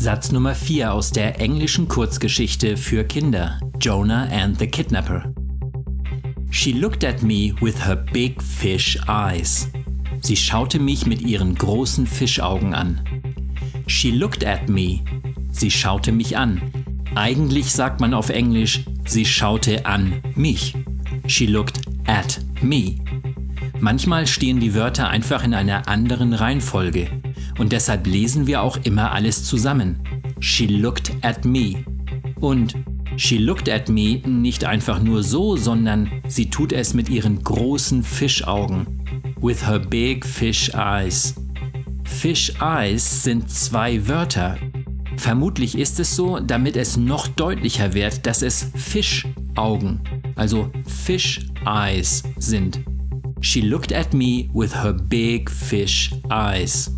Satz Nummer 4 aus der englischen Kurzgeschichte für Kinder Jonah and the Kidnapper. She looked at me with her big fish eyes. Sie schaute mich mit ihren großen Fischaugen an. She looked at me. Sie schaute mich an. Eigentlich sagt man auf Englisch, sie schaute an mich. She looked at me. Manchmal stehen die Wörter einfach in einer anderen Reihenfolge und deshalb lesen wir auch immer alles zusammen. She looked at me. Und She looked at me nicht einfach nur so, sondern sie tut es mit ihren großen Fischaugen. With her big fish eyes. Fish eyes sind zwei Wörter. Vermutlich ist es so, damit es noch deutlicher wird, dass es Fischaugen, also Fish eyes sind. She looked at me with her big fish eyes.